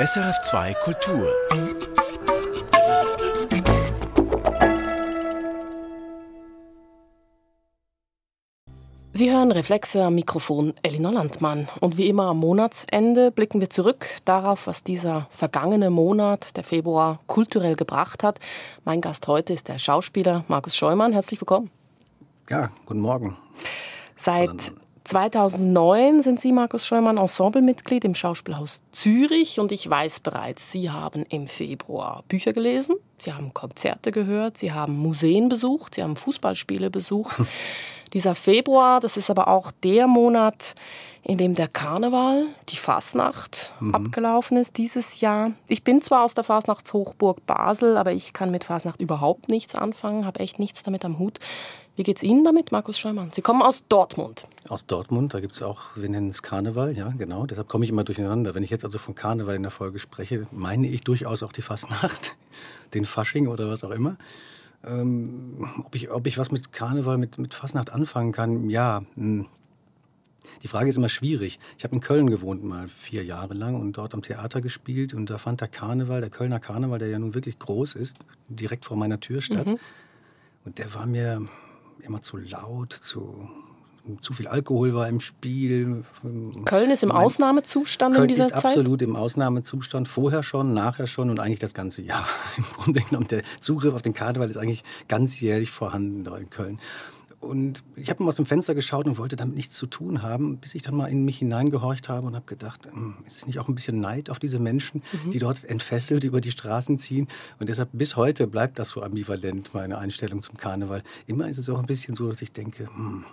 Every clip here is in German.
SRF 2 Kultur. Sie hören Reflexe am Mikrofon Elina Landmann. Und wie immer am Monatsende blicken wir zurück darauf, was dieser vergangene Monat, der Februar, kulturell gebracht hat. Mein Gast heute ist der Schauspieler Markus Scheumann. Herzlich willkommen. Ja, guten Morgen. Seit 2009 sind Sie, Markus Scheumann, Ensemblemitglied im Schauspielhaus Zürich und ich weiß bereits, Sie haben im Februar Bücher gelesen, Sie haben Konzerte gehört, Sie haben Museen besucht, Sie haben Fußballspiele besucht. Dieser Februar, das ist aber auch der Monat, in dem der Karneval, die Fasnacht, mhm. abgelaufen ist dieses Jahr. Ich bin zwar aus der Fasnachtshochburg Basel, aber ich kann mit Fasnacht überhaupt nichts anfangen, habe echt nichts damit am Hut. Wie geht's Ihnen damit, Markus Scheumann? Sie kommen aus Dortmund. Aus Dortmund, da gibt es auch, wir nennen es Karneval, ja, genau. Deshalb komme ich immer durcheinander. Wenn ich jetzt also von Karneval in der Folge spreche, meine ich durchaus auch die Fastnacht, den Fasching oder was auch immer. Ähm, ob, ich, ob ich was mit Karneval, mit, mit Fastnacht anfangen kann, ja. Mh. Hm. Die Frage ist immer schwierig. Ich habe in Köln gewohnt mal vier Jahre lang und dort am Theater gespielt und da fand der Karneval, der Kölner Karneval, der ja nun wirklich groß ist, direkt vor meiner Tür statt. Mhm. Und der war mir immer zu laut, zu, zu viel Alkohol war im Spiel. Köln ist im mein, Ausnahmezustand Köln in dieser ist Zeit? absolut im Ausnahmezustand. Vorher schon, nachher schon und eigentlich das ganze Jahr. Im Grunde genommen, der Zugriff auf den Karneval ist eigentlich ganzjährig vorhanden da in Köln. Und ich habe mal aus dem Fenster geschaut und wollte damit nichts zu tun haben, bis ich dann mal in mich hineingehorcht habe und habe gedacht, hm, ist es nicht auch ein bisschen Neid auf diese Menschen, mhm. die dort entfesselt über die Straßen ziehen? Und deshalb bis heute bleibt das so ambivalent, meine Einstellung zum Karneval. Immer ist es auch ein bisschen so, dass ich denke, hm,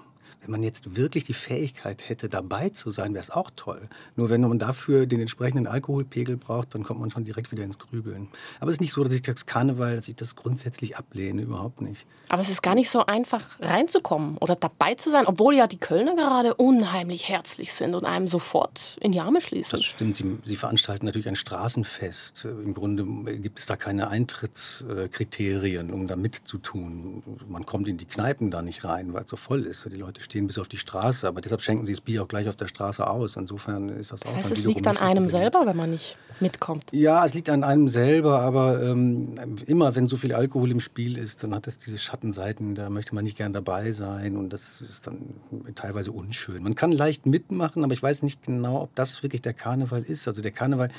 wenn man jetzt wirklich die Fähigkeit hätte, dabei zu sein, wäre es auch toll. Nur wenn man dafür den entsprechenden Alkoholpegel braucht, dann kommt man schon direkt wieder ins Grübeln. Aber es ist nicht so, dass ich das Karneval, dass ich das grundsätzlich ablehne, überhaupt nicht. Aber es ist gar nicht so einfach reinzukommen oder dabei zu sein, obwohl ja die Kölner gerade unheimlich herzlich sind und einem sofort in die Arme schließen. Das stimmt. Sie, Sie veranstalten natürlich ein Straßenfest. Im Grunde gibt es da keine Eintrittskriterien, um da mitzutun. Man kommt in die Kneipen da nicht rein, weil es so voll ist. Die Leute stehen bis auf die Straße, aber deshalb schenken sie das Bier auch gleich auf der Straße aus. Insofern ist das, das auch. Heißt, es liegt an einem selber, wenn man nicht mitkommt. Ja, es liegt an einem selber, aber ähm, immer wenn so viel Alkohol im Spiel ist, dann hat es diese Schattenseiten, da möchte man nicht gern dabei sein und das ist dann teilweise unschön. Man kann leicht mitmachen, aber ich weiß nicht genau, ob das wirklich der Karneval ist. Also der Karneval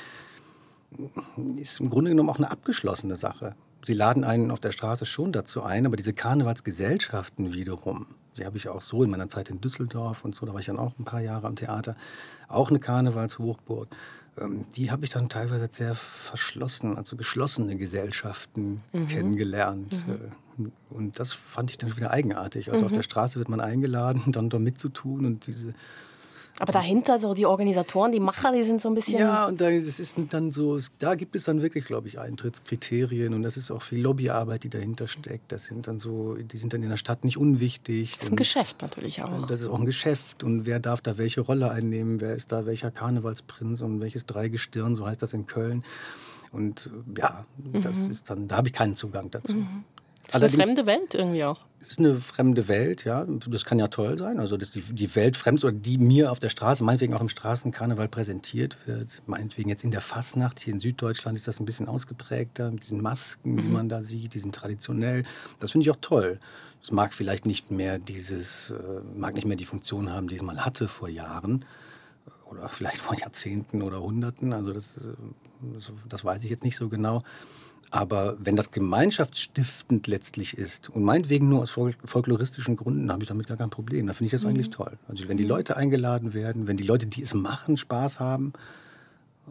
ist im Grunde genommen auch eine abgeschlossene Sache. Sie laden einen auf der Straße schon dazu ein, aber diese Karnevalsgesellschaften wiederum, die habe ich auch so in meiner Zeit in Düsseldorf und so, da war ich dann auch ein paar Jahre am Theater, auch eine Karnevalshochburg. Ähm, die habe ich dann teilweise sehr verschlossen, also geschlossene Gesellschaften mhm. kennengelernt. Mhm. Äh, und das fand ich dann wieder eigenartig. Also mhm. auf der Straße wird man eingeladen, dann dort mitzutun und diese aber dahinter, so die Organisatoren, die Macher, die sind so ein bisschen. Ja, und da, das ist dann so, da gibt es dann wirklich, glaube ich, Eintrittskriterien und das ist auch viel Lobbyarbeit, die dahinter steckt. Das sind dann so, die sind dann in der Stadt nicht unwichtig. Das ist ein Geschäft natürlich auch. Das ist auch ein Geschäft und wer darf da welche Rolle einnehmen, wer ist da welcher Karnevalsprinz und welches Dreigestirn, so heißt das in Köln. Und ja, das mhm. ist dann, da habe ich keinen Zugang dazu. Mhm. Das ist eine fremde Welt irgendwie auch ist eine fremde Welt, ja. Das kann ja toll sein. Also, dass die, die Welt fremd oder die mir auf der Straße, meinetwegen auch im Straßenkarneval präsentiert wird. Meinetwegen jetzt in der Fastnacht. Hier in Süddeutschland ist das ein bisschen ausgeprägter mit diesen Masken, die mhm. man da sieht. Die sind traditionell. Das finde ich auch toll. Es mag vielleicht nicht mehr dieses, äh, mag nicht mehr die Funktion haben, die es mal hatte vor Jahren oder vielleicht vor Jahrzehnten oder Hunderten. Also das, das, das weiß ich jetzt nicht so genau. Aber wenn das gemeinschaftsstiftend letztlich ist und meinetwegen nur aus folkloristischen Gründen, habe ich damit gar kein Problem. Da finde ich das mhm. eigentlich toll. Also wenn die mhm. Leute eingeladen werden, wenn die Leute, die es machen, Spaß haben,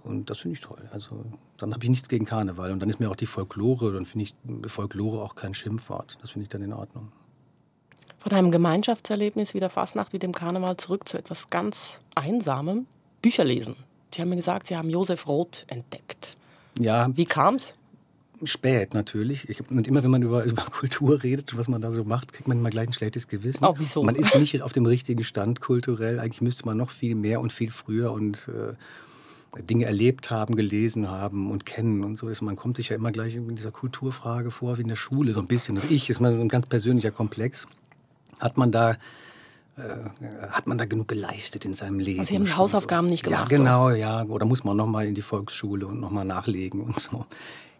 und das finde ich toll. Also dann habe ich nichts gegen Karneval. Und dann ist mir auch die Folklore, dann finde ich Folklore auch kein Schimpfwort. Das finde ich dann in Ordnung. Von einem Gemeinschaftserlebnis wie der Fastnacht, wie dem Karneval zurück zu etwas ganz Einsamem. Bücher lesen. Sie haben mir gesagt, Sie haben Josef Roth entdeckt. Ja. Wie kam es? Spät natürlich. Ich, und immer wenn man über, über Kultur redet, was man da so macht, kriegt man immer gleich ein schlechtes Gewissen. Oh, wieso? Man ist nicht auf dem richtigen Stand kulturell. Eigentlich müsste man noch viel mehr und viel früher und äh, Dinge erlebt haben, gelesen haben und kennen und so. Also man kommt sich ja immer gleich in dieser Kulturfrage vor wie in der Schule so ein bisschen. Das Ich ist mal so ein ganz persönlicher Komplex. Hat man da äh, hat man da genug geleistet in seinem Leben? Also Sie haben die Hausaufgaben nicht gemacht. Ja, genau, so. ja. Oder muss man nochmal in die Volksschule und nochmal nachlegen und so.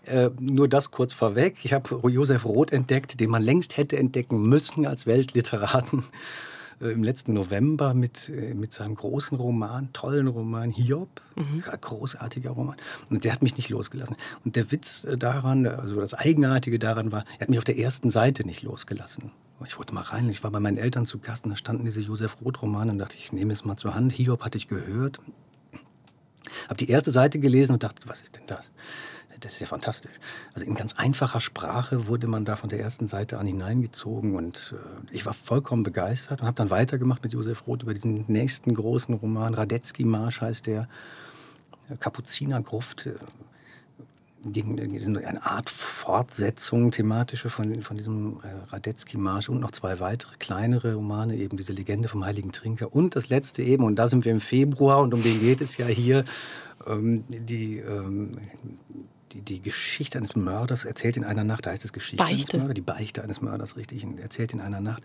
Äh, nur das kurz vorweg. Ich habe Josef Roth entdeckt, den man längst hätte entdecken müssen als Weltliteraten äh, im letzten November mit, äh, mit seinem großen Roman, tollen Roman Hiob. Mhm. Großartiger Roman. Und der hat mich nicht losgelassen. Und der Witz daran, also das Eigenartige daran war, er hat mich auf der ersten Seite nicht losgelassen. Ich wollte mal rein, ich war bei meinen Eltern zu Gast und da standen diese Josef Roth-Romane und dachte, ich nehme es mal zur Hand. Hiob hatte ich gehört. Habe die erste Seite gelesen und dachte, was ist denn das? Das ist ja fantastisch. Also in ganz einfacher Sprache wurde man da von der ersten Seite an hineingezogen und äh, ich war vollkommen begeistert und habe dann weitergemacht mit Josef Roth über diesen nächsten großen Roman. Radetzky-Marsch heißt der. Kapuzinergruft. Äh, gegen, eine Art Fortsetzung thematische von, von diesem äh, Radetzky-Marsch und noch zwei weitere kleinere Romane, eben diese Legende vom Heiligen Trinker und das letzte eben, und da sind wir im Februar und um den geht es ja hier, ähm, die, ähm, die, die Geschichte eines Mörders erzählt in einer Nacht, da heißt es Geschichte Beichte. eines Mörders, die Beichte eines Mörders, richtig, erzählt in einer Nacht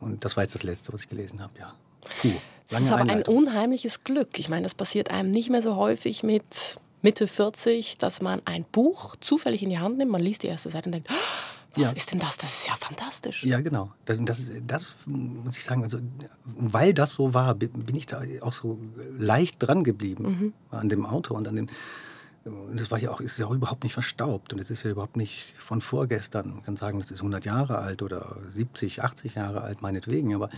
und das war jetzt das Letzte, was ich gelesen habe, ja. Puh. Das ist aber Einleitung. ein unheimliches Glück. Ich meine, das passiert einem nicht mehr so häufig mit Mitte 40, dass man ein Buch zufällig in die Hand nimmt, man liest die erste Seite und denkt, was ja. ist denn das? Das ist ja fantastisch. Ja, genau. Das, das, das, muss ich sagen, also weil das so war, bin ich da auch so leicht dran geblieben mhm. an dem Auto und an den. Und das war ja auch, ist ja auch überhaupt nicht verstaubt und es ist ja überhaupt nicht von vorgestern. Man kann sagen, das ist 100 Jahre alt oder 70, 80 Jahre alt, meinetwegen, aber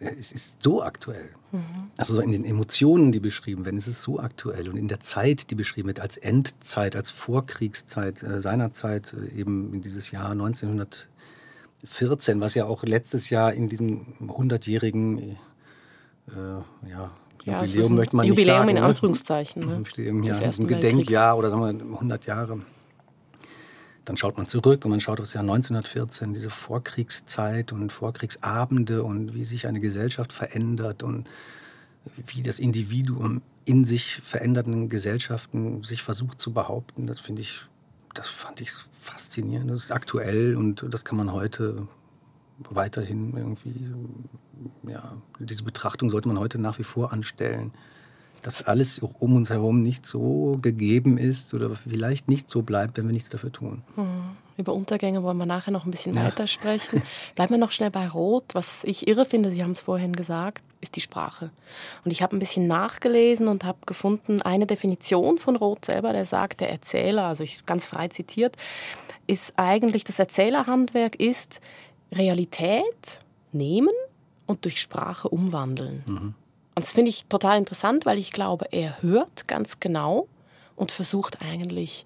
es ist so aktuell. Mhm. Also in den Emotionen, die beschrieben werden, es ist so aktuell. Und in der Zeit, die beschrieben wird, als Endzeit, als Vorkriegszeit äh, seinerzeit, äh, eben in dieses Jahr 1914, was ja auch letztes Jahr in diesem 100-jährigen äh, ja, ja, Jubiläum möchte man Jubiläum nicht sagen. Jubiläum in Anführungszeichen. Ne? Jubiläum, ja, ein Gedenkjahr oder sagen wir 100 Jahre dann schaut man zurück und man schaut aufs Jahr 1914, diese Vorkriegszeit und Vorkriegsabende und wie sich eine Gesellschaft verändert und wie das Individuum in sich veränderten Gesellschaften sich versucht zu behaupten. Das finde ich, das fand ich faszinierend. Das ist aktuell und das kann man heute weiterhin irgendwie, ja, diese Betrachtung sollte man heute nach wie vor anstellen dass alles um uns herum nicht so gegeben ist oder vielleicht nicht so bleibt, wenn wir nichts dafür tun. Hm. Über Untergänge wollen wir nachher noch ein bisschen ja. weiter sprechen. Bleiben wir noch schnell bei Rot. Was ich irre finde, Sie haben es vorhin gesagt, ist die Sprache. Und ich habe ein bisschen nachgelesen und habe gefunden, eine Definition von Roth selber, der sagt, der Erzähler, also ich ganz frei zitiert, ist eigentlich, das Erzählerhandwerk ist Realität nehmen und durch Sprache umwandeln. Mhm. Und das finde ich total interessant, weil ich glaube, er hört ganz genau und versucht eigentlich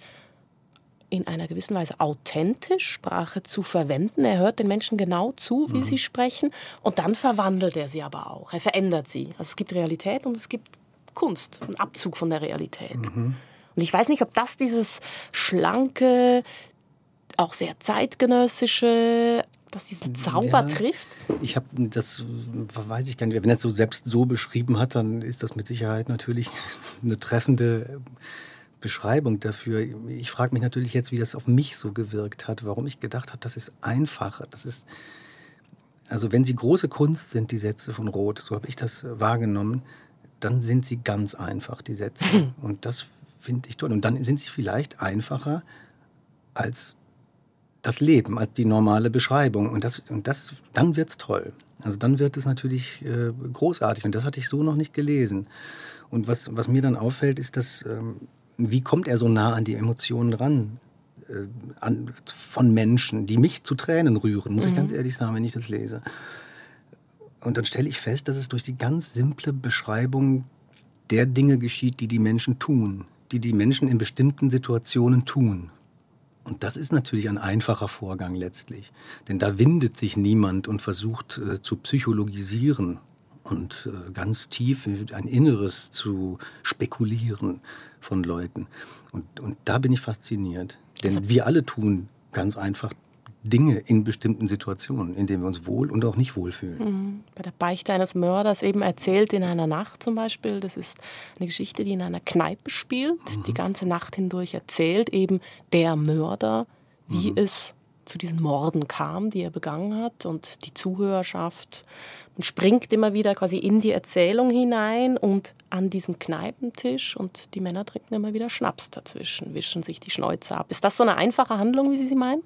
in einer gewissen Weise authentisch Sprache zu verwenden. Er hört den Menschen genau zu, wie mhm. sie sprechen und dann verwandelt er sie aber auch. Er verändert sie. Also es gibt Realität und es gibt Kunst, einen Abzug von der Realität. Mhm. Und ich weiß nicht, ob das dieses schlanke, auch sehr zeitgenössische, das diesen Zauber ja, trifft? Ich habe das, weiß ich gar nicht, wenn er es so selbst so beschrieben hat, dann ist das mit Sicherheit natürlich eine treffende Beschreibung dafür. Ich frage mich natürlich jetzt, wie das auf mich so gewirkt hat, warum ich gedacht habe, das ist einfacher. Das ist, also wenn sie große Kunst sind, die Sätze von Roth, so habe ich das wahrgenommen, dann sind sie ganz einfach, die Sätze. Und das finde ich toll. Und dann sind sie vielleicht einfacher als das Leben als die normale Beschreibung. Und, das, und das, dann wird's toll. Also dann wird es natürlich äh, großartig. Und das hatte ich so noch nicht gelesen. Und was, was mir dann auffällt, ist, dass, ähm, wie kommt er so nah an die Emotionen ran? Äh, an, von Menschen, die mich zu Tränen rühren, muss mhm. ich ganz ehrlich sagen, wenn ich das lese. Und dann stelle ich fest, dass es durch die ganz simple Beschreibung der Dinge geschieht, die die Menschen tun, die die Menschen in bestimmten Situationen tun. Und das ist natürlich ein einfacher Vorgang letztlich. Denn da windet sich niemand und versucht äh, zu psychologisieren und äh, ganz tief ein Inneres zu spekulieren von Leuten. Und, und da bin ich fasziniert. Denn wir alle tun ganz einfach Dinge in bestimmten Situationen, in denen wir uns wohl und auch nicht wohlfühlen. Mhm. Bei der Beichte eines Mörders eben erzählt in einer Nacht zum Beispiel. Das ist eine Geschichte, die in einer Kneipe spielt. Mhm. Die ganze Nacht hindurch erzählt eben der Mörder, wie mhm. es zu diesen Morden kam, die er begangen hat. Und die Zuhörerschaft man springt immer wieder quasi in die Erzählung hinein und an diesen Kneipentisch und die Männer trinken immer wieder Schnaps dazwischen, wischen sich die Schnäuze ab. Ist das so eine einfache Handlung, wie Sie sie meinen?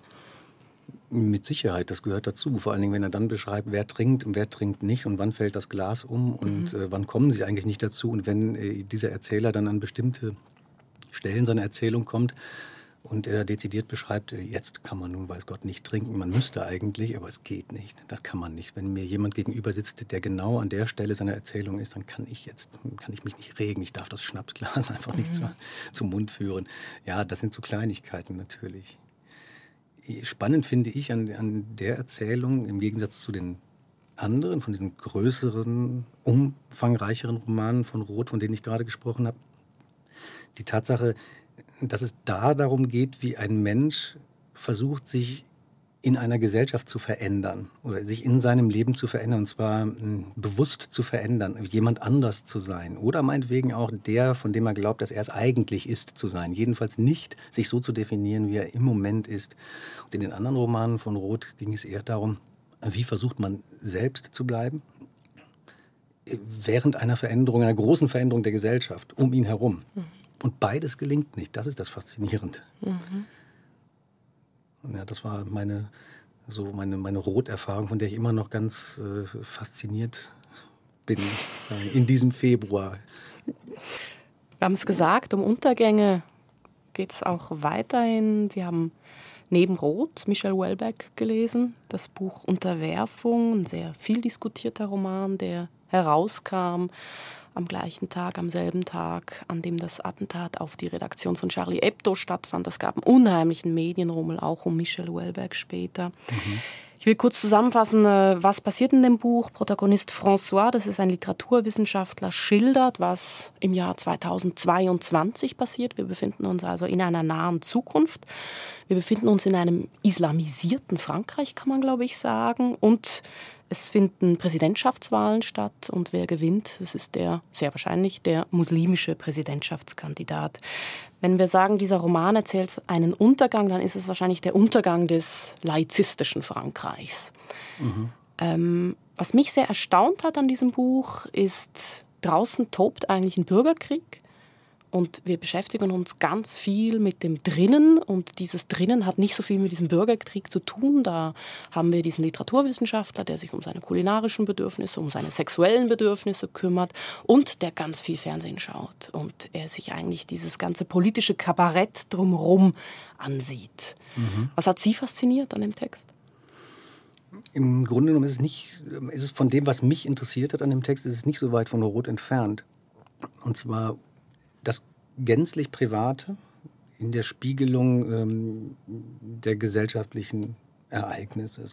Mit Sicherheit, das gehört dazu. Vor allen Dingen, wenn er dann beschreibt, wer trinkt und wer trinkt nicht und wann fällt das Glas um und mhm. äh, wann kommen sie eigentlich nicht dazu. Und wenn äh, dieser Erzähler dann an bestimmte Stellen seiner Erzählung kommt, und er dezidiert beschreibt, äh, jetzt kann man nun, weiß Gott, nicht trinken. Man müsste eigentlich, aber es geht nicht. Das kann man nicht. Wenn mir jemand gegenüber sitzt, der genau an der Stelle seiner Erzählung ist, dann kann ich jetzt, kann ich mich nicht regen. Ich darf das Schnapsglas einfach nicht mhm. zu, zum Mund führen. Ja, das sind so Kleinigkeiten natürlich. Spannend finde ich an, an der Erzählung, im Gegensatz zu den anderen, von diesen größeren, umfangreicheren Romanen von Roth, von denen ich gerade gesprochen habe, die Tatsache, dass es da darum geht, wie ein Mensch versucht, sich in einer Gesellschaft zu verändern oder sich in seinem Leben zu verändern, und zwar hm, bewusst zu verändern, jemand anders zu sein oder meinetwegen auch der, von dem er glaubt, dass er es eigentlich ist, zu sein. Jedenfalls nicht sich so zu definieren, wie er im Moment ist. Und in den anderen Romanen von Roth ging es eher darum, wie versucht man selbst zu bleiben, während einer Veränderung, einer großen Veränderung der Gesellschaft um ihn herum. Mhm. Und beides gelingt nicht. Das ist das Faszinierende. Mhm. Ja, das war meine, so meine, meine Roterfahrung, von der ich immer noch ganz äh, fasziniert bin, in diesem Februar. Wir haben es gesagt, um Untergänge geht es auch weiterhin. Sie haben neben Roth Michel Welbeck gelesen, das Buch Unterwerfung, ein sehr viel diskutierter Roman, der herauskam am gleichen Tag, am selben Tag, an dem das Attentat auf die Redaktion von Charlie Hebdo stattfand. Es gab einen unheimlichen Medienrummel, auch um Michel Houellebecq später. Mhm. Ich will kurz zusammenfassen, äh, was passiert in dem Buch. Protagonist François, das ist ein Literaturwissenschaftler, schildert, was im Jahr 2022 passiert. Wir befinden uns also in einer nahen Zukunft. Wir befinden uns in einem islamisierten Frankreich, kann man glaube ich sagen. Und es finden Präsidentschaftswahlen statt und wer gewinnt, das ist der sehr wahrscheinlich der muslimische Präsidentschaftskandidat. Wenn wir sagen, dieser Roman erzählt einen Untergang, dann ist es wahrscheinlich der Untergang des laizistischen Frankreichs. Mhm. Ähm, was mich sehr erstaunt hat an diesem Buch ist, draußen tobt eigentlich ein Bürgerkrieg. Und wir beschäftigen uns ganz viel mit dem Drinnen. Und dieses Drinnen hat nicht so viel mit diesem Bürgerkrieg zu tun. Da haben wir diesen Literaturwissenschaftler, der sich um seine kulinarischen Bedürfnisse, um seine sexuellen Bedürfnisse kümmert und der ganz viel Fernsehen schaut. Und er sich eigentlich dieses ganze politische Kabarett drumherum ansieht. Mhm. Was hat Sie fasziniert an dem Text? Im Grunde genommen ist es nicht, ist es von dem, was mich interessiert hat an dem Text, ist es nicht so weit von Rot entfernt. Und zwar das gänzlich Private in der Spiegelung ähm, der gesellschaftlichen Ereignisse.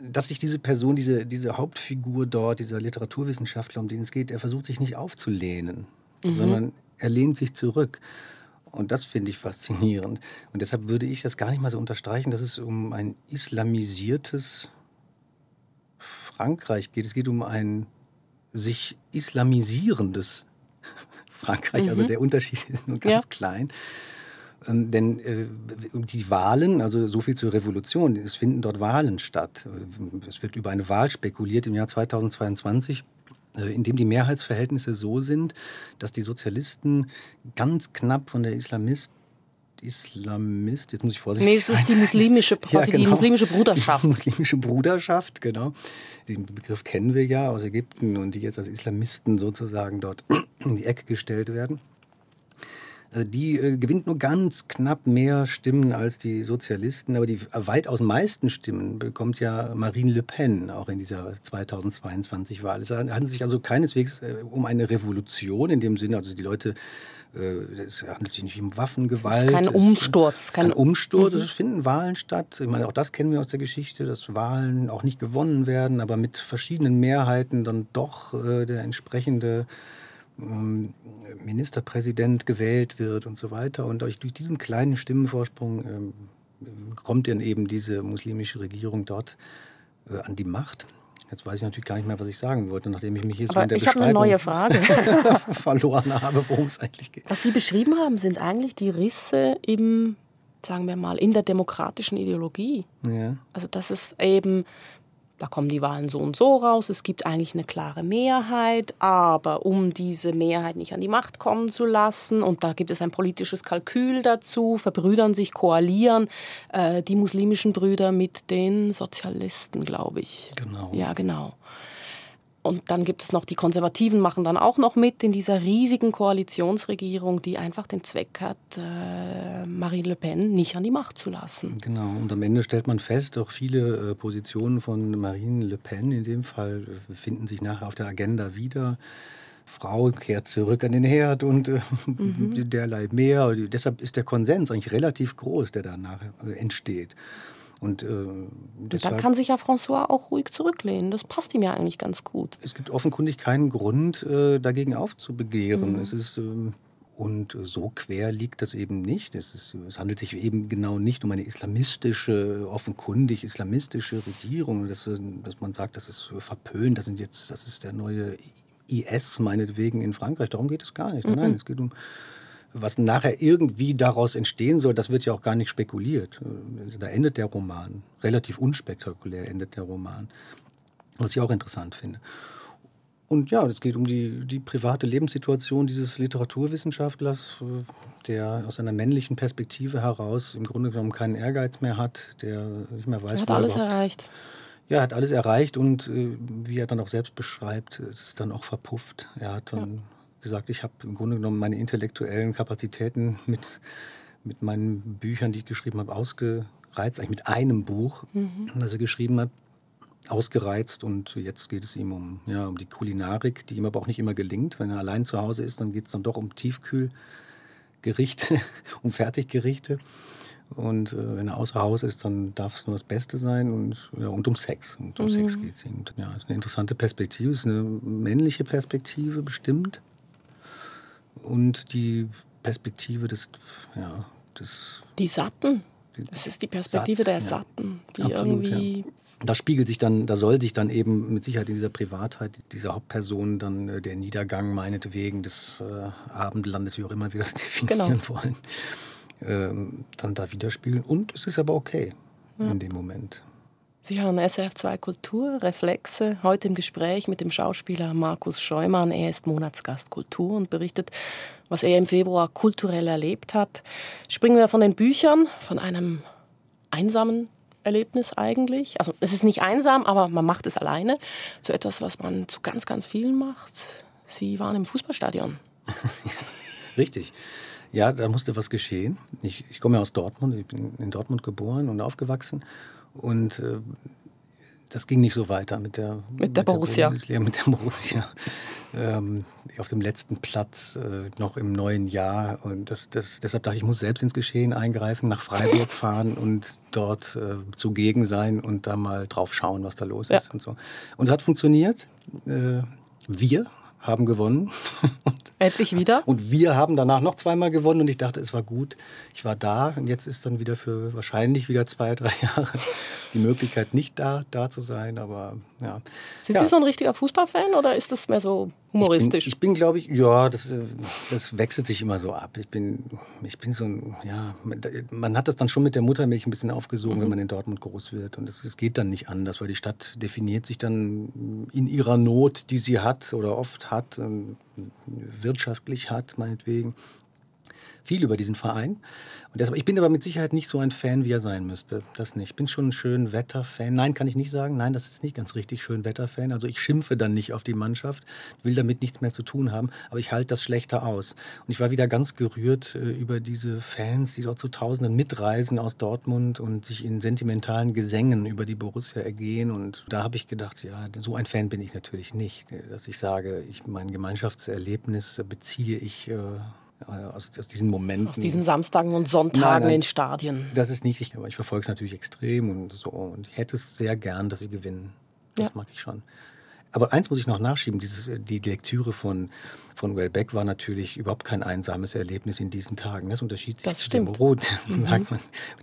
Dass sich diese Person, diese, diese Hauptfigur dort, dieser Literaturwissenschaftler, um den es geht, er versucht sich nicht aufzulehnen, mhm. sondern er lehnt sich zurück. Und das finde ich faszinierend. Und deshalb würde ich das gar nicht mal so unterstreichen, dass es um ein islamisiertes Frankreich geht. Es geht um ein sich islamisierendes Frankreich. Also mhm. Also der Unterschied ist nur ganz ja. klein. Ähm, denn äh, die Wahlen, also so viel zur Revolution, es finden dort Wahlen statt. Es wird über eine Wahl spekuliert im Jahr 2022 äh, in dem die Mehrheitsverhältnisse so sind, dass die Sozialisten ganz knapp von der Islamist Islamist, jetzt muss ich vorsichtig sein. Nee, es ist die muslimische, ja, genau. die muslimische Bruderschaft. Die muslimische Bruderschaft, genau. Den Begriff kennen wir ja aus Ägypten und die jetzt als Islamisten sozusagen dort in die Ecke gestellt werden. Also die äh, gewinnt nur ganz knapp mehr Stimmen als die Sozialisten, aber die weitaus meisten Stimmen bekommt ja Marine Le Pen auch in dieser 2022 Wahl. Es handelt sich also keineswegs äh, um eine Revolution in dem Sinne, also die Leute äh, es handelt sich nicht um Waffengewalt. Es ist kein Umsturz. Es ist kein Umsturz. Mhm. Es finden Wahlen statt. Ich meine, auch das kennen wir aus der Geschichte, dass Wahlen auch nicht gewonnen werden, aber mit verschiedenen Mehrheiten dann doch äh, der entsprechende ähm, Ministerpräsident gewählt wird und so weiter. Und durch diesen kleinen Stimmenvorsprung ähm, kommt dann eben diese muslimische Regierung dort äh, an die Macht. Jetzt weiß ich natürlich gar nicht mehr, was ich sagen wollte, nachdem ich mich hier so in der ich Beschreibung eine neue Frage. verloren habe, worum es eigentlich geht. Was Sie beschrieben haben, sind eigentlich die Risse im sagen wir mal, in der demokratischen Ideologie. Ja. Also das ist eben, da kommen die Wahlen so und so raus, es gibt eigentlich eine klare Mehrheit, aber um diese Mehrheit nicht an die Macht kommen zu lassen, und da gibt es ein politisches Kalkül dazu, verbrüdern sich, koalieren äh, die muslimischen Brüder mit den Sozialisten, glaube ich. Genau. Ja, genau. Und dann gibt es noch die Konservativen, machen dann auch noch mit in dieser riesigen Koalitionsregierung, die einfach den Zweck hat, äh, Marine Le Pen nicht an die Macht zu lassen. Genau, und am Ende stellt man fest, auch viele äh, Positionen von Marine Le Pen in dem Fall äh, finden sich nachher auf der Agenda wieder. Frau kehrt zurück an den Herd und äh, mhm. derlei mehr. Deshalb ist der Konsens eigentlich relativ groß, der danach entsteht. Und, äh, da kann sich ja François auch ruhig zurücklehnen. Das passt ihm ja eigentlich ganz gut. Es gibt offenkundig keinen Grund, äh, dagegen aufzubegehren. Mhm. Es ist, äh, und so quer liegt das eben nicht. Es, ist, es, handelt sich eben genau nicht um eine islamistische, offenkundig islamistische Regierung, dass, dass man sagt, das ist verpönt, das, sind jetzt, das ist der neue IS meinetwegen in Frankreich. Darum geht es gar nicht. Mhm. Nein, es geht um was nachher irgendwie daraus entstehen soll, das wird ja auch gar nicht spekuliert. Äh, da endet der Roman. Relativ unspektakulär endet der Roman. Was ich auch interessant finde. Und ja, es geht um die, die private Lebenssituation dieses Literaturwissenschaftlers, der aus einer männlichen Perspektive heraus im Grunde genommen keinen Ehrgeiz mehr hat, der nicht mehr weiß, er hat alles erreicht. Ja, hat alles erreicht und äh, wie er dann auch selbst beschreibt, es ist dann auch verpufft. Er hat dann ja gesagt, ich habe im Grunde genommen meine intellektuellen Kapazitäten mit, mit meinen Büchern, die ich geschrieben habe, ausgereizt, eigentlich mit einem Buch, mhm. das er geschrieben hat, ausgereizt und jetzt geht es ihm um, ja, um die Kulinarik, die ihm aber auch nicht immer gelingt. Wenn er allein zu Hause ist, dann geht es dann doch um Tiefkühlgerichte, um Fertiggerichte. Und äh, wenn er außer Haus ist, dann darf es nur das Beste sein und, ja, und um Sex. Und um mhm. Sex geht es ihm. Ja, ist eine interessante Perspektive, ist eine männliche Perspektive bestimmt und die Perspektive des, ja, des die Satten. Das ist die Perspektive Satt, der Satten, die Absolut, irgendwie. Ja. Da spiegelt sich dann, da soll sich dann eben mit Sicherheit in dieser Privatheit dieser Hauptperson dann äh, der Niedergang meinetwegen des äh, Abendlandes, wie auch immer wir das definieren genau. wollen, ähm, dann da widerspiegeln. Und es ist aber okay ja. in dem Moment. Sie hören SRF2 Kultur, Reflexe, heute im Gespräch mit dem Schauspieler Markus Scheumann. Er ist Monatsgast Kultur und berichtet, was er im Februar kulturell erlebt hat. Springen wir von den Büchern, von einem einsamen Erlebnis eigentlich. Also es ist nicht einsam, aber man macht es alleine. Zu etwas, was man zu ganz, ganz vielen macht. Sie waren im Fußballstadion. Richtig. Ja, da musste was geschehen. Ich, ich komme ja aus Dortmund. Ich bin in Dortmund geboren und aufgewachsen. Und äh, das ging nicht so weiter mit der, mit der mit Borussia. Der mit der Borussia. Ähm, auf dem letzten Platz äh, noch im neuen Jahr. Und das, das, deshalb dachte ich, ich muss selbst ins Geschehen eingreifen, nach Freiburg fahren und dort äh, zugegen sein und da mal drauf schauen, was da los ja. ist und so. Und es hat funktioniert. Äh, wir haben gewonnen. Endlich wieder. Und wir haben danach noch zweimal gewonnen und ich dachte, es war gut. Ich war da und jetzt ist dann wieder für wahrscheinlich wieder zwei, drei Jahre die Möglichkeit, nicht da, da zu sein. Aber ja. Sind ja. Sie so ein richtiger Fußballfan oder ist das mehr so humoristisch? Ich bin, bin glaube ich, ja, das, äh, das wechselt sich immer so ab. Ich bin, ich bin so ein, ja, man hat das dann schon mit der Muttermilch ein bisschen aufgesogen, mhm. wenn man in Dortmund groß wird. Und es, es geht dann nicht anders, weil die Stadt definiert sich dann in ihrer Not, die sie hat oder oft hat, ähm, wirtschaftlich hat, meinetwegen viel über diesen Verein. Und deshalb, ich bin aber mit Sicherheit nicht so ein Fan, wie er sein müsste. Das nicht. Ich bin schon ein schön Wetterfan. Nein, kann ich nicht sagen. Nein, das ist nicht ganz richtig schön Wetterfan. Also ich schimpfe dann nicht auf die Mannschaft, will damit nichts mehr zu tun haben, aber ich halte das schlechter aus. Und ich war wieder ganz gerührt äh, über diese Fans, die dort zu Tausenden mitreisen aus Dortmund und sich in sentimentalen Gesängen über die Borussia ergehen. Und da habe ich gedacht, ja, so ein Fan bin ich natürlich nicht, dass ich sage, ich mein Gemeinschaftserlebnis beziehe ich äh, aus, aus, diesen Momenten. Aus diesen Samstagen und Sonntagen nein, nein, in Stadien. Das ist nicht, aber ich verfolge es natürlich extrem und so. Und ich hätte es sehr gern, dass sie gewinnen. Das ja. mag ich schon. Aber eins muss ich noch nachschieben, dieses, die Lektüre von, von Wellbeck war natürlich überhaupt kein einsames Erlebnis in diesen Tagen. Das unterschied sich das zu stimmt. dem Rot. Mhm. man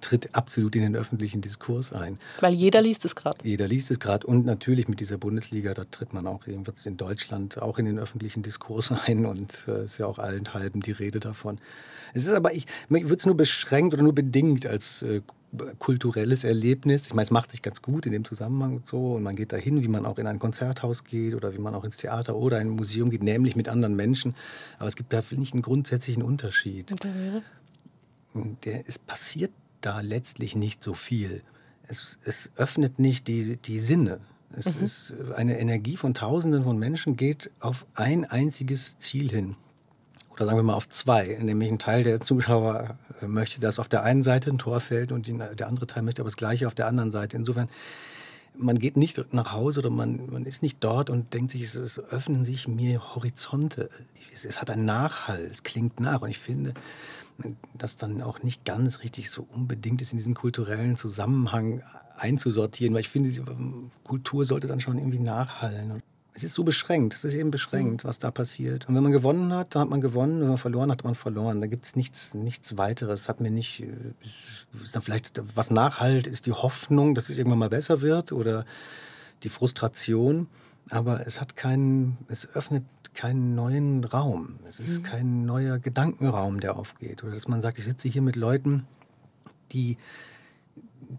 tritt absolut in den öffentlichen Diskurs ein. Weil jeder liest es gerade. Jeder liest es gerade. Und natürlich mit dieser Bundesliga, da tritt man auch, es in Deutschland auch in den öffentlichen Diskurs ein und äh, ist ja auch allenthalben die Rede davon. Es ist aber, ich, ich würde es nur beschränkt oder nur bedingt als äh, kulturelles Erlebnis. Ich meine, es macht sich ganz gut in dem Zusammenhang und so. Und man geht dahin, wie man auch in ein Konzerthaus geht oder wie man auch ins Theater oder ein Museum geht, nämlich mit anderen Menschen. Aber es gibt da, finde ich, einen grundsätzlichen Unterschied. Und der wäre? Der, es passiert da letztlich nicht so viel. Es, es öffnet nicht die, die Sinne. Es mhm. ist eine Energie von Tausenden von Menschen geht auf ein einziges Ziel hin oder sagen wir mal auf zwei, nämlich ein Teil der Zuschauer äh, möchte, dass auf der einen Seite ein Tor fällt und der andere Teil möchte aber das Gleiche auf der anderen Seite. Insofern, man geht nicht nach Hause oder man, man ist nicht dort und denkt sich, es, es öffnen sich mir Horizonte. Es, es, hat einen Nachhall, es klingt nach und ich finde, das dann auch nicht ganz richtig so unbedingt ist, in diesen kulturellen Zusammenhang einzusortieren, weil ich finde, Kultur sollte dann schon irgendwie nachhallen es ist so beschränkt, es ist eben beschränkt, mhm. was da passiert. Und wenn man gewonnen hat, dann hat man gewonnen, wenn man verloren hat, hat man verloren. Da gibt es nichts, nichts weiteres. Hat mir nicht, äh, ist, ist dann vielleicht, was nachhalt, ist die Hoffnung, dass es irgendwann mal besser wird oder die Frustration. Aber es hat keinen, es öffnet keinen neuen Raum. Es ist mhm. kein neuer Gedankenraum, der aufgeht. Oder dass man sagt, ich sitze hier mit Leuten, die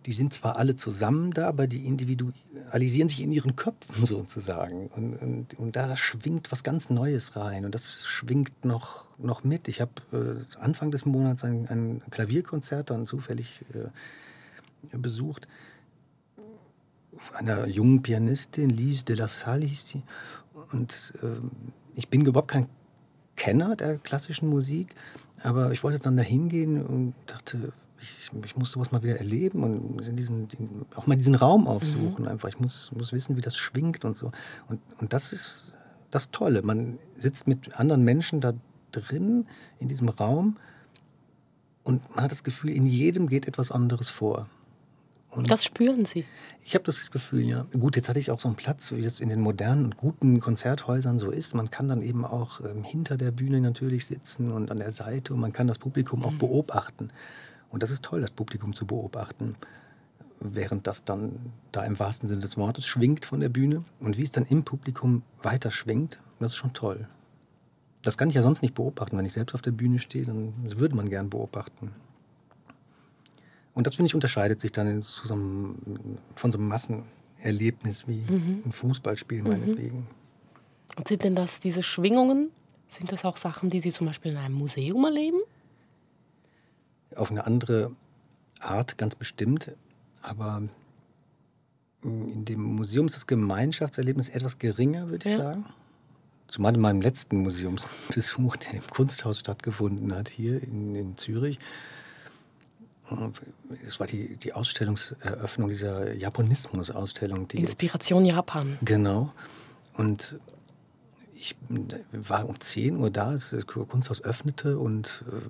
die sind zwar alle zusammen da, aber die individualisieren sich in ihren Köpfen sozusagen. Und, und, und da schwingt was ganz Neues rein. Und das schwingt noch, noch mit. Ich habe äh, Anfang des Monats ein, ein Klavierkonzert dann zufällig äh, besucht. Einer jungen Pianistin, Lise de la Salle hieß sie. Und äh, ich bin überhaupt kein Kenner der klassischen Musik, aber ich wollte dann da hingehen und dachte, ich, ich muss sowas mal wieder erleben und diesen, auch mal diesen Raum aufsuchen. Mhm. Einfach, ich muss, muss wissen, wie das schwingt und so. Und, und das ist das Tolle. Man sitzt mit anderen Menschen da drin in diesem Raum und man hat das Gefühl, in jedem geht etwas anderes vor. Und das spüren Sie? Ich habe das Gefühl, ja. Gut, jetzt hatte ich auch so einen Platz, wie es in den modernen und guten Konzerthäusern so ist. Man kann dann eben auch ähm, hinter der Bühne natürlich sitzen und an der Seite und man kann das Publikum auch mhm. beobachten. Und das ist toll, das Publikum zu beobachten, während das dann da im wahrsten Sinne des Wortes schwingt von der Bühne. Und wie es dann im Publikum weiter schwingt, das ist schon toll. Das kann ich ja sonst nicht beobachten. Wenn ich selbst auf der Bühne stehe, dann würde man gern beobachten. Und das, finde ich, unterscheidet sich dann so einem, von so einem Massenerlebnis wie mhm. ein Fußballspiel mhm. meinetwegen. Und sind denn das diese Schwingungen? Sind das auch Sachen, die Sie zum Beispiel in einem Museum erleben? Auf eine andere Art ganz bestimmt. Aber in dem Museum ist das Gemeinschaftserlebnis etwas geringer, würde ich ja. sagen. Zumal in meinem letzten Museumsbesuch, der im Kunsthaus stattgefunden hat, hier in, in Zürich. Es war die, die Ausstellungseröffnung dieser Japonismus-Ausstellung. Inspiration Japan. Genau. Und ich war um 10 Uhr da, das Kunsthaus öffnete und äh,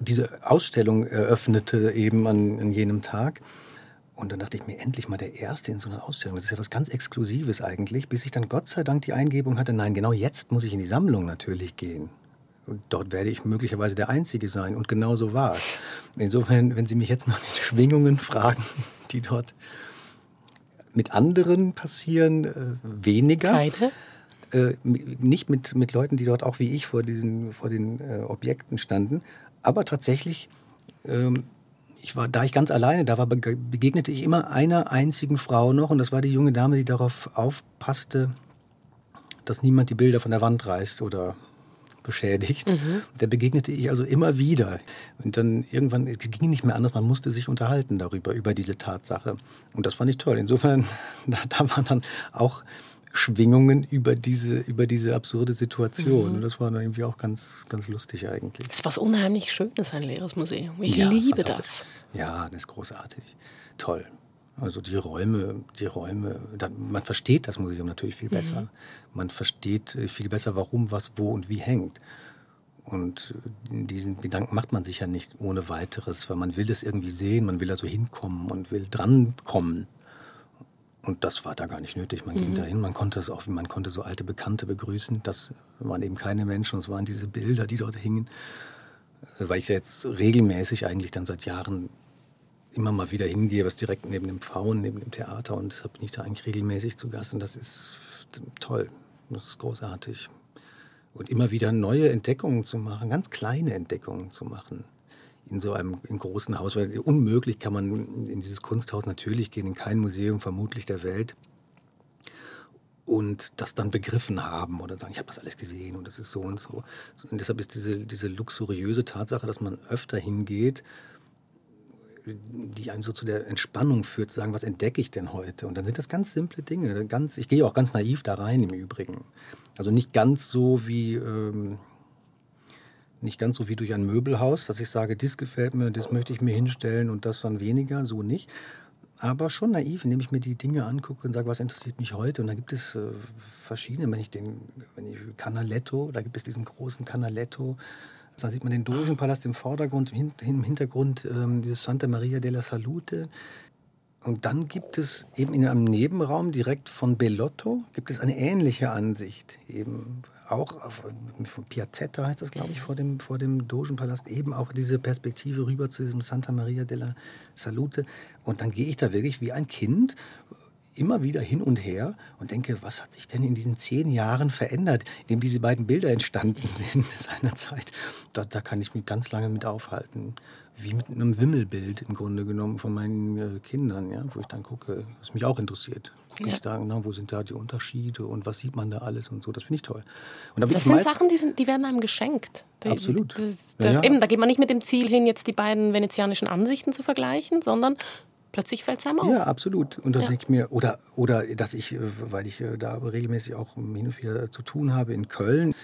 diese Ausstellung eröffnete eben an, an jenem Tag. Und dann dachte ich mir, endlich mal der Erste in so einer Ausstellung. Das ist ja was ganz Exklusives eigentlich, bis ich dann Gott sei Dank die Eingebung hatte, nein, genau jetzt muss ich in die Sammlung natürlich gehen. Und dort werde ich möglicherweise der Einzige sein. Und genau so war es. Insofern, wenn Sie mich jetzt nach den Schwingungen fragen, die dort mit anderen passieren, äh, weniger. Keine? Äh, nicht mit, mit Leuten, die dort auch wie ich vor, diesen, vor den äh, Objekten standen, aber tatsächlich, ähm, ich war, da ich ganz alleine da war, begegnete ich immer einer einzigen Frau noch und das war die junge Dame, die darauf aufpasste, dass niemand die Bilder von der Wand reißt oder beschädigt. Mhm. Der begegnete ich also immer wieder. Und dann irgendwann, es ging nicht mehr anders, man musste sich unterhalten darüber, über diese Tatsache. Und das fand ich toll. Insofern, da, da waren dann auch Schwingungen über diese, über diese absurde Situation. Mhm. Und das war dann irgendwie auch ganz, ganz lustig eigentlich. Das ist was unheimlich Schönes, ein leeres Museum. Ich ja, liebe das. Ja, das ist großartig. Toll. Also die Räume, die Räume, da, man versteht das Museum natürlich viel besser. Mhm. Man versteht äh, viel besser, warum, was, wo und wie hängt. Und äh, diesen Gedanken macht man sich ja nicht ohne weiteres, weil man will es irgendwie sehen, man will also hinkommen und will drankommen. Und das war da gar nicht nötig. Man mhm. ging dahin, man konnte es auch, man konnte so alte Bekannte begrüßen. Das waren eben keine Menschen, es waren diese Bilder, die dort hingen. Äh, weil ich jetzt regelmäßig eigentlich dann seit Jahren immer mal wieder hingehe, was direkt neben dem Pfauen, neben dem Theater. Und deshalb bin ich da eigentlich regelmäßig zu Gast. Und das ist toll. Das ist großartig. Und immer wieder neue Entdeckungen zu machen, ganz kleine Entdeckungen zu machen in so einem im großen Haus, weil unmöglich kann man in dieses Kunsthaus natürlich gehen, in kein Museum vermutlich der Welt und das dann begriffen haben oder sagen, ich habe das alles gesehen und das ist so und so. Und deshalb ist diese, diese luxuriöse Tatsache, dass man öfter hingeht, die einen so zu der Entspannung führt, zu sagen, was entdecke ich denn heute? Und dann sind das ganz simple Dinge. Ganz, ich gehe auch ganz naiv da rein im Übrigen. Also nicht ganz so wie ähm, nicht ganz so wie durch ein Möbelhaus, dass ich sage, das gefällt mir, das möchte ich mir hinstellen und das dann weniger, so nicht. Aber schon naiv, indem ich mir die Dinge angucke und sage, was interessiert mich heute. Und da gibt es äh, verschiedene, wenn ich den, wenn ich Canaletto, da gibt es diesen großen Canaletto, da sieht man den Dogenpalast im Vordergrund, im Hintergrund ähm, dieses Santa Maria della Salute. Und dann gibt es eben in einem Nebenraum direkt von Bellotto gibt es eine ähnliche Ansicht, eben auch auf, von Piazzetta heißt das, glaube ich, vor dem, vor dem Dogenpalast, eben auch diese Perspektive rüber zu diesem Santa Maria della Salute. Und dann gehe ich da wirklich wie ein Kind immer wieder hin und her und denke, was hat sich denn in diesen zehn Jahren verändert, in dem diese beiden Bilder entstanden sind seinerzeit. Da, da kann ich mich ganz lange mit aufhalten. Wie mit einem Wimmelbild im Grunde genommen von meinen äh, Kindern, ja, wo ich dann gucke, was mich auch interessiert. Ja. Ich da, na, wo sind da die Unterschiede und was sieht man da alles und so. Das finde ich toll. Und da das sind Sachen, die, sind, die werden einem geschenkt. Absolut. Da, da, ja, ja. Eben, da geht man nicht mit dem Ziel hin, jetzt die beiden venezianischen Ansichten zu vergleichen, sondern plötzlich fällt es einem auf. Ja, absolut. Und dann ja. denke ich mir, oder, oder dass ich, äh, weil ich äh, da regelmäßig auch hin und wieder zu tun habe in Köln,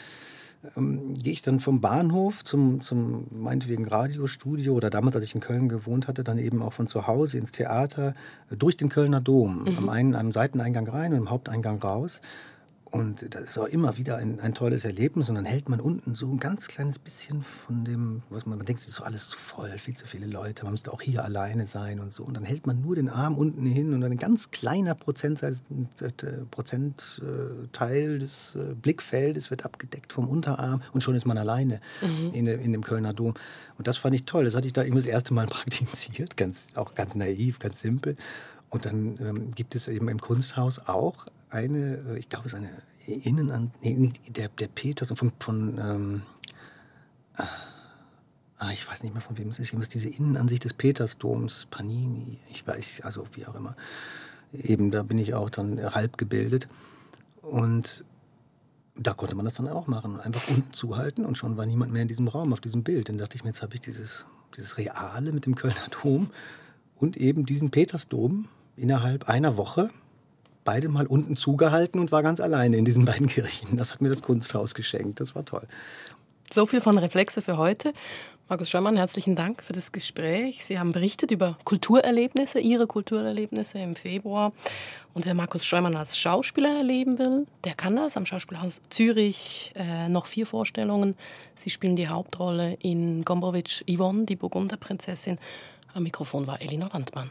ähm, gehe ich dann vom Bahnhof zum, zum meinetwegen Radiostudio oder damals, als ich in Köln gewohnt hatte, dann eben auch von zu Hause ins Theater äh, durch den Kölner Dom. Mhm. Am einen am Seiteneingang rein und am Haupteingang raus. Und das ist auch immer wieder ein, ein tolles Erlebnis. Und dann hält man unten so ein ganz kleines bisschen von dem, was man, man denkt, es ist so alles zu voll, viel zu viele Leute, man müsste auch hier alleine sein und so. Und dann hält man nur den Arm unten hin und ein ganz kleiner Prozentteil, Prozentteil des äh, Blickfeldes wird abgedeckt vom Unterarm und schon ist man alleine mhm. in, in dem Kölner Dom. Und das fand ich toll. Das hatte ich da irgendwie das erste Mal praktiziert, ganz, auch ganz naiv, ganz simpel. Und dann ähm, gibt es eben im Kunsthaus auch eine, äh, ich glaube, es ist eine Innen nee, der, der Peters von, von ähm, ah, ich weiß nicht mehr von wem es ist, es diese Innenansicht des Petersdoms, Panini, ich weiß, also wie auch immer. Eben, da bin ich auch dann halb gebildet. Und da konnte man das dann auch machen. Einfach unten zuhalten und schon war niemand mehr in diesem Raum, auf diesem Bild. Dann dachte ich mir, jetzt habe ich dieses, dieses Reale mit dem Kölner Dom und eben diesen Petersdom innerhalb einer Woche beide mal unten zugehalten und war ganz alleine in diesen beiden Kirchen. Das hat mir das Kunsthaus geschenkt. Das war toll. So viel von Reflexe für heute. Markus Scheumann, herzlichen Dank für das Gespräch. Sie haben berichtet über Kulturerlebnisse, Ihre Kulturerlebnisse im Februar. Und wer Markus Scheumann als Schauspieler erleben will, der kann das am Schauspielhaus Zürich. Äh, noch vier Vorstellungen. Sie spielen die Hauptrolle in Gombrowitsch Yvonne, die Burgunderprinzessin. Am Mikrofon war Elina Landmann.